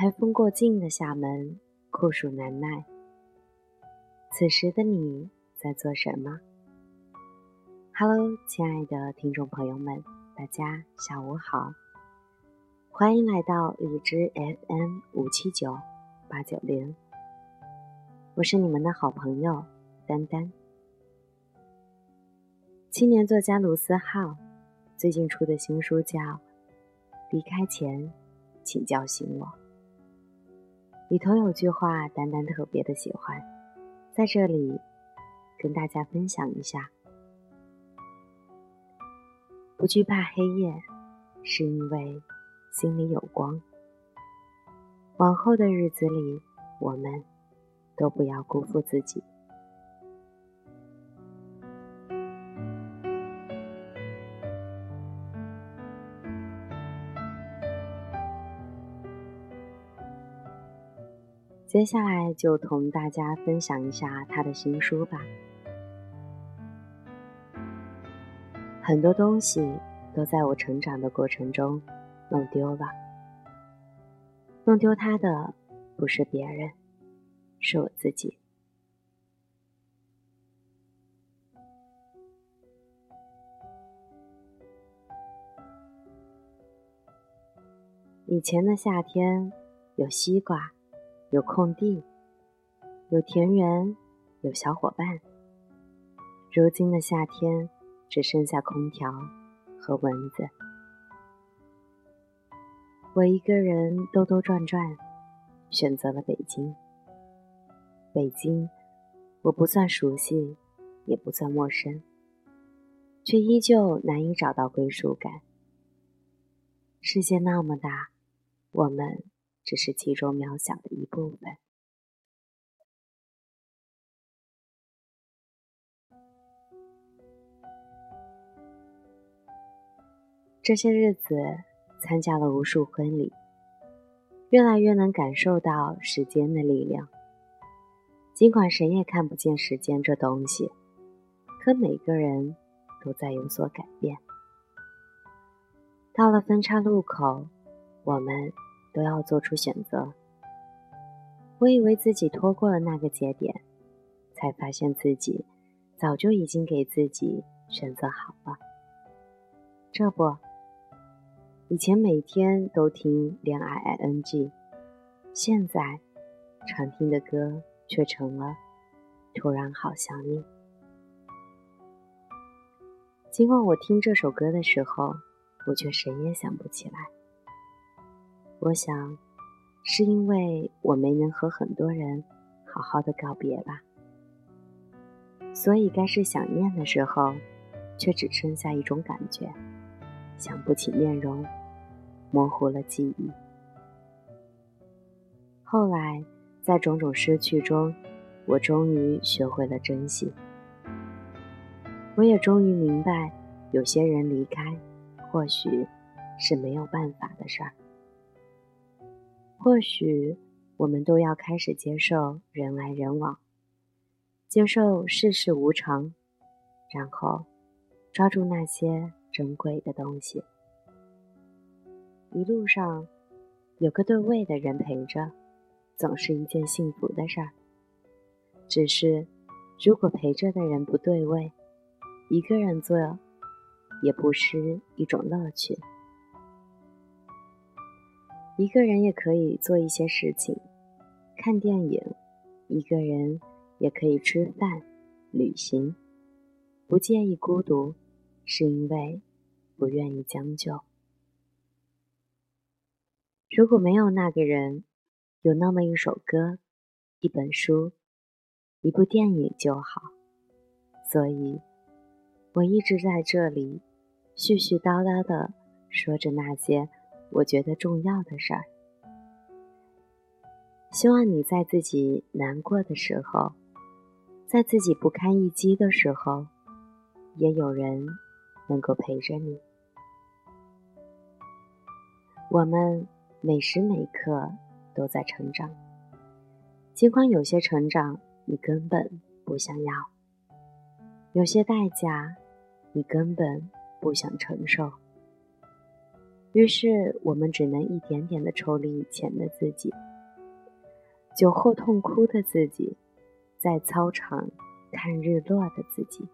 台风过境的厦门，酷暑难耐。此时的你在做什么？Hello，亲爱的听众朋友们，大家下午好，欢迎来到荔枝 FM 五七九八九零，我是你们的好朋友丹丹。青年作家卢思浩最近出的新书叫《离开前，请叫醒我》。里头有句话，丹丹特别的喜欢，在这里跟大家分享一下：不惧怕黑夜，是因为心里有光。往后的日子里，我们都不要辜负自己。接下来就同大家分享一下他的新书吧。很多东西都在我成长的过程中弄丢了，弄丢它的不是别人，是我自己。以前的夏天有西瓜。有空地，有田园，有小伙伴。如今的夏天，只剩下空调和蚊子。我一个人兜兜转转，选择了北京。北京，我不算熟悉，也不算陌生，却依旧难以找到归属感。世界那么大，我们。只是其中渺小的一部分。这些日子参加了无数婚礼，越来越能感受到时间的力量。尽管谁也看不见时间这东西，可每个人都在有所改变。到了分岔路口，我们。都要做出选择。我以为自己拖过了那个节点，才发现自己早就已经给自己选择好了。这不，以前每天都听《恋爱 I N G》，现在常听的歌却成了《突然好想你》。尽管我听这首歌的时候，我却谁也想不起来。我想，是因为我没能和很多人好好的告别吧，所以该是想念的时候，却只剩下一种感觉，想不起面容，模糊了记忆。后来，在种种失去中，我终于学会了珍惜。我也终于明白，有些人离开，或许是没有办法的事儿。或许我们都要开始接受人来人往，接受世事无常，然后抓住那些珍贵的东西。一路上有个对味的人陪着，总是一件幸福的事儿。只是如果陪着的人不对味，一个人做也不失一种乐趣。一个人也可以做一些事情，看电影；一个人也可以吃饭、旅行。不介意孤独，是因为不愿意将就。如果没有那个人，有那么一首歌、一本书、一部电影就好。所以，我一直在这里絮絮叨叨的说着那些。我觉得重要的事儿，希望你在自己难过的时候，在自己不堪一击的时候，也有人能够陪着你。我们每时每刻都在成长，尽管有些成长你根本不想要，有些代价你根本不想承受。于是我们只能一点点的抽离以前的自己，酒后痛哭的自己，在操场看日落的自己，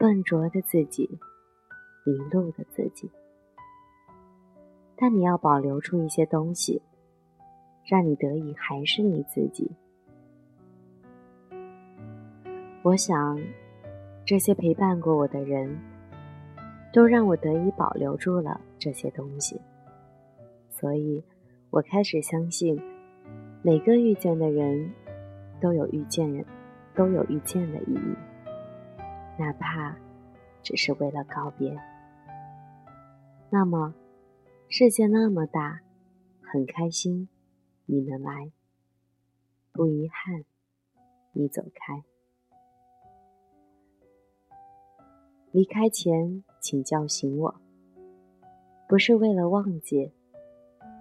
笨拙的自己，迷路的自己。但你要保留出一些东西，让你得以还是你自己。我想，这些陪伴过我的人，都让我得以保留住了这些东西。所以，我开始相信，每个遇见的人，都有遇见人，都有遇见的意义，哪怕只是为了告别。那么，世界那么大，很开心你能来，不遗憾你走开。离开前，请叫醒我，不是为了忘记，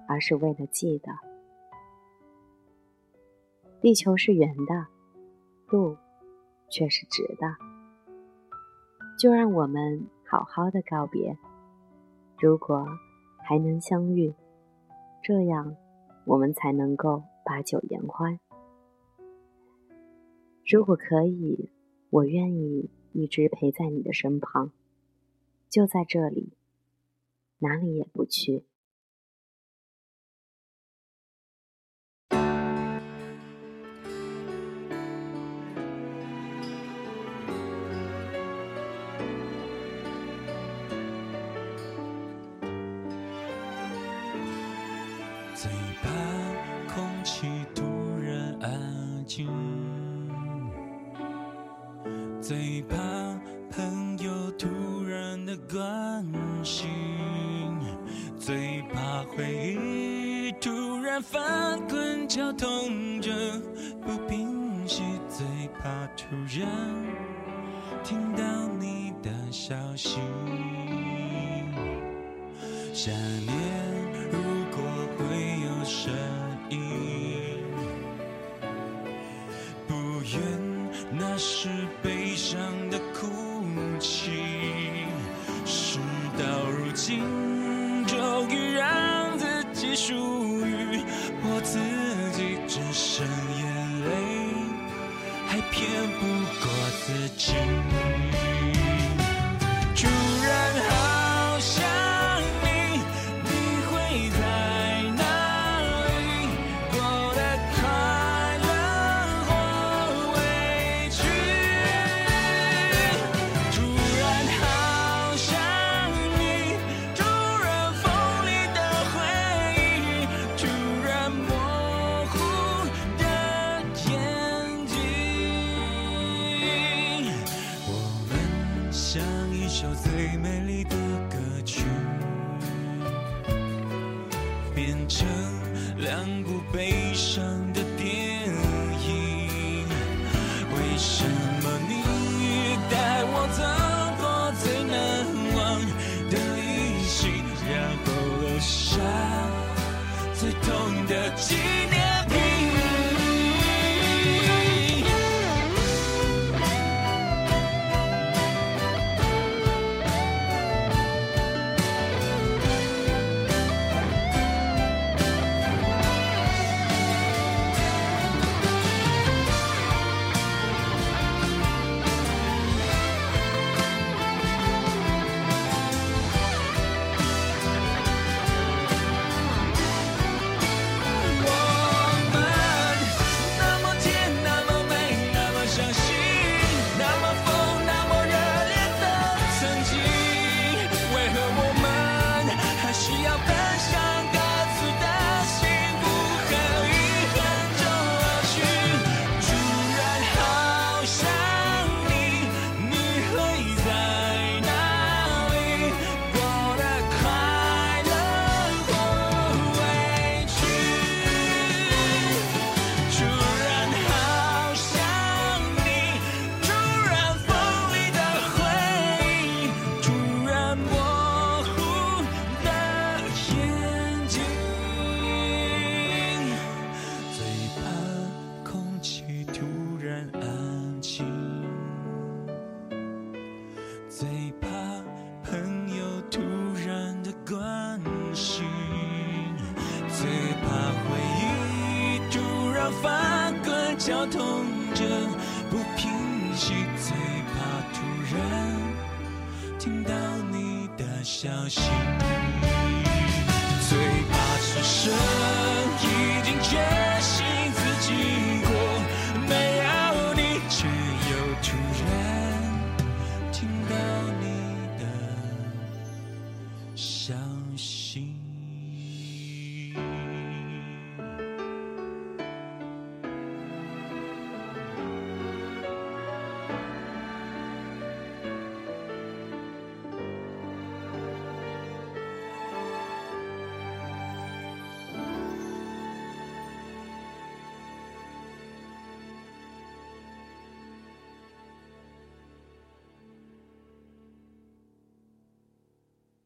而是为了记得。地球是圆的，路却是直的，就让我们好好的告别。如果还能相遇，这样我们才能够把酒言欢。如果可以，我愿意。一直陪在你的身旁，就在这里，哪里也不去。最怕空气突然安静。最怕朋友突然的关心，最怕回忆突然翻滚绞痛着不平息，最怕突然听到你的消息。想念如果会有声只属于我自己，只剩眼泪，还骗不过自己。这两股悲伤。最怕突然听到你的消息。